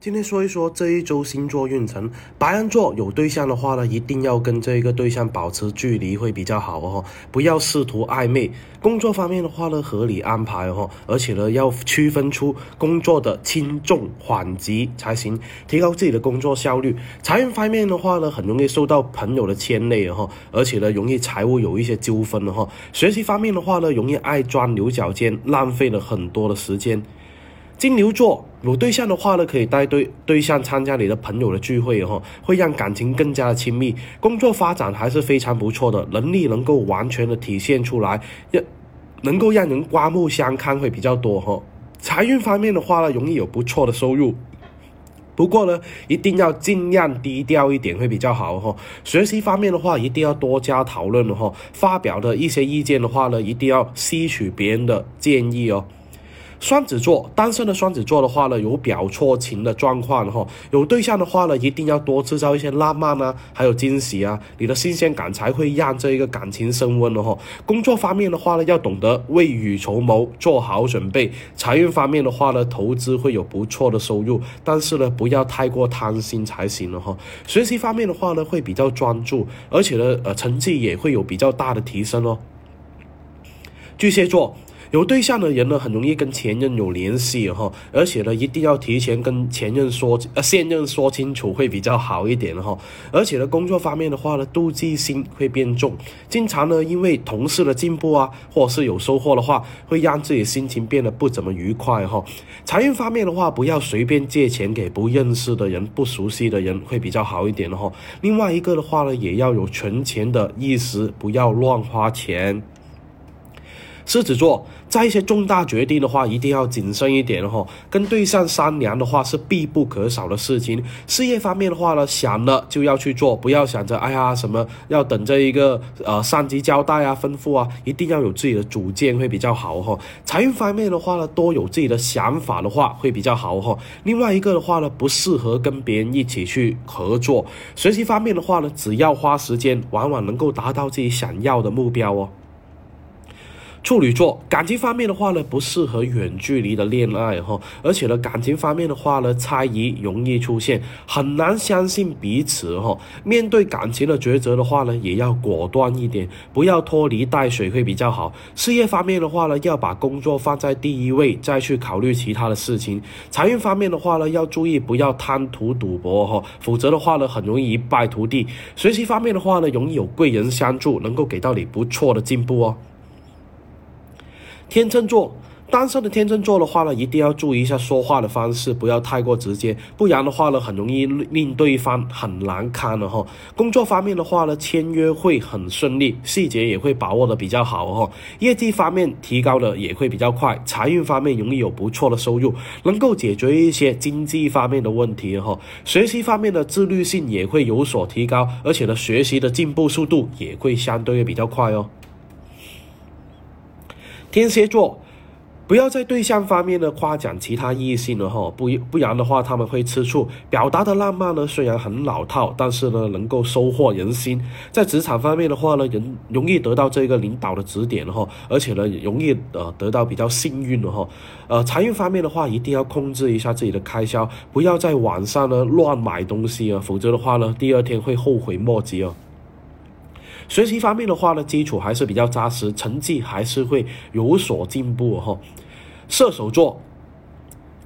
今天说一说这一周星座运程。白羊座有对象的话呢，一定要跟这个对象保持距离会比较好哦，不要试图暧昧。工作方面的话呢，合理安排哦，而且呢要区分出工作的轻重缓急才行，提高自己的工作效率。财运方面的话呢，很容易受到朋友的牵累哦，而且呢容易财务有一些纠纷哦。学习方面的话呢，容易爱钻牛角尖，浪费了很多的时间。金牛座有对象的话呢，可以带对对象参加你的朋友的聚会哈，会让感情更加的亲密。工作发展还是非常不错的，能力能够完全的体现出来，让能够让人刮目相看会比较多哈。财运方面的话呢，容易有不错的收入，不过呢，一定要尽量低调一点会比较好哈。学习方面的话，一定要多加讨论哈，发表的一些意见的话呢，一定要吸取别人的建议哦。双子座单身的双子座的话呢，有表错情的状况哈。有对象的话呢，一定要多制造一些浪漫啊，还有惊喜啊，你的新鲜感才会让这一个感情升温的哈。工作方面的话呢，要懂得未雨绸缪，做好准备。财运方面的话呢，投资会有不错的收入，但是呢，不要太过贪心才行了哈。学习方面的话呢，会比较专注，而且呢，呃，成绩也会有比较大的提升哦。巨蟹座。有对象的人呢，很容易跟前任有联系哈，而且呢，一定要提前跟前任说，呃，现任说清楚会比较好一点哈。而且呢，工作方面的话呢，妒忌心会变重，经常呢，因为同事的进步啊，或是有收获的话，会让自己心情变得不怎么愉快哈。财运方面的话，不要随便借钱给不认识的人、不熟悉的人，会比较好一点哈。另外一个的话呢，也要有存钱的意识，不要乱花钱。狮子座在一些重大决定的话，一定要谨慎一点哈。跟对象商量的话是必不可少的事情。事业方面的话呢，想了就要去做，不要想着哎呀什么要等着一个呃上级交代啊、吩咐啊，一定要有自己的主见会比较好哈。财运方面的话呢，多有自己的想法的话会比较好哈。另外一个的话呢，不适合跟别人一起去合作。学习方面的话呢，只要花时间，往往能够达到自己想要的目标哦。处女座感情方面的话呢，不适合远距离的恋爱哈，而且呢，感情方面的话呢，猜疑容易出现，很难相信彼此哈。面对感情的抉择的话呢，也要果断一点，不要拖泥带水会比较好。事业方面的话呢，要把工作放在第一位，再去考虑其他的事情。财运方面的话呢，要注意不要贪图赌博哈，否则的话呢，很容易一败涂地。学习方面的话呢，容易有贵人相助，能够给到你不错的进步哦。天秤座单身的天秤座的话呢，一定要注意一下说话的方式，不要太过直接，不然的话呢，很容易令对方很难堪的哈。工作方面的话呢，签约会很顺利，细节也会把握的比较好哈。业绩方面提高的也会比较快，财运方面容易有不错的收入，能够解决一些经济方面的问题哈。学习方面的自律性也会有所提高，而且呢，学习的进步速度也会相对比较快哦。天蝎座，不要在对象方面呢夸奖其他异性了哈，不不然的话他们会吃醋。表达的浪漫呢虽然很老套，但是呢能够收获人心。在职场方面的话呢，人容易得到这个领导的指点哈，而且呢容易呃得到比较幸运的哈。呃，财运方面的话，一定要控制一下自己的开销，不要在网上呢乱买东西啊，否则的话呢第二天会后悔莫及哦。学习方面的话呢，基础还是比较扎实，成绩还是会有所进步哈。射手座，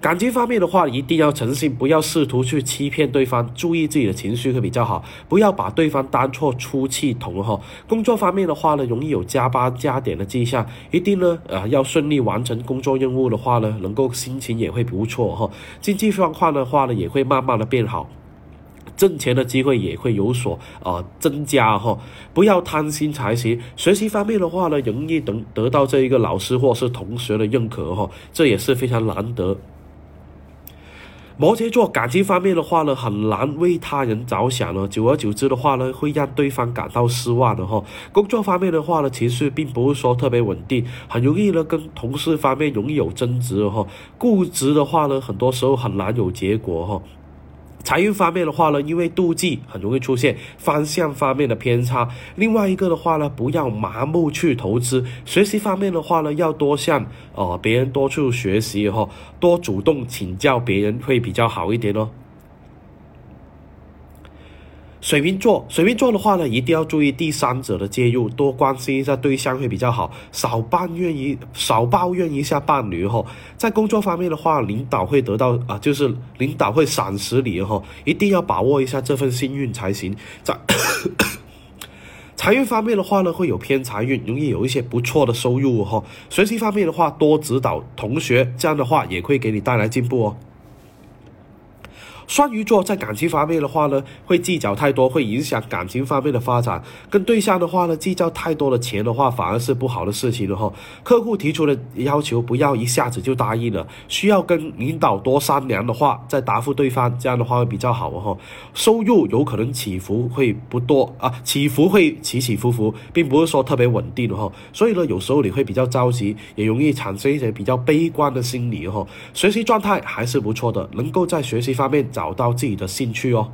感情方面的话，一定要诚信，不要试图去欺骗对方，注意自己的情绪会比较好，不要把对方当错出气筒哈。工作方面的话呢，容易有加班加点的迹象，一定呢，呃，要顺利完成工作任务的话呢，能够心情也会不错哈。经济状况的话呢，也会慢慢的变好。挣钱的机会也会有所呃增加哈，不要贪心才行。学习方面的话呢，容易得得到这一个老师或是同学的认可哈，这也是非常难得。摩羯座感情方面的话呢，很难为他人着想呢，久而久之的话呢，会让对方感到失望的哈。工作方面的话呢，情绪并不是说特别稳定，很容易呢跟同事方面容易有争执哈。固执的话呢，很多时候很难有结果哈。财运方面的话呢，因为妒忌很容易出现方向方面的偏差。另外一个的话呢，不要盲目去投资。学习方面的话呢，要多向呃别人多去学习哈，多主动请教别人会比较好一点哦。水瓶座，水瓶座的话呢，一定要注意第三者的介入，多关心一下对象会比较好，少抱怨一少抱怨一下伴侣哈。在工作方面的话，领导会得到啊，就是领导会赏识你哈，一定要把握一下这份幸运才行。在 财运方面的话呢，会有偏财运，容易有一些不错的收入哈。学习方面的话，多指导同学，这样的话也会给你带来进步哦。双鱼座在感情方面的话呢，会计较太多，会影响感情方面的发展。跟对象的话呢，计较太多的钱的话，反而是不好的事情了哈。客户提出的要求，不要一下子就答应了，需要跟领导多商量的话，再答复对方，这样的话会比较好哈。收入有可能起伏会不多啊，起伏会起起伏伏，并不是说特别稳定的哈。所以呢，有时候你会比较着急，也容易产生一些比较悲观的心理哈。学习状态还是不错的，能够在学习方面找。找到自己的兴趣哦。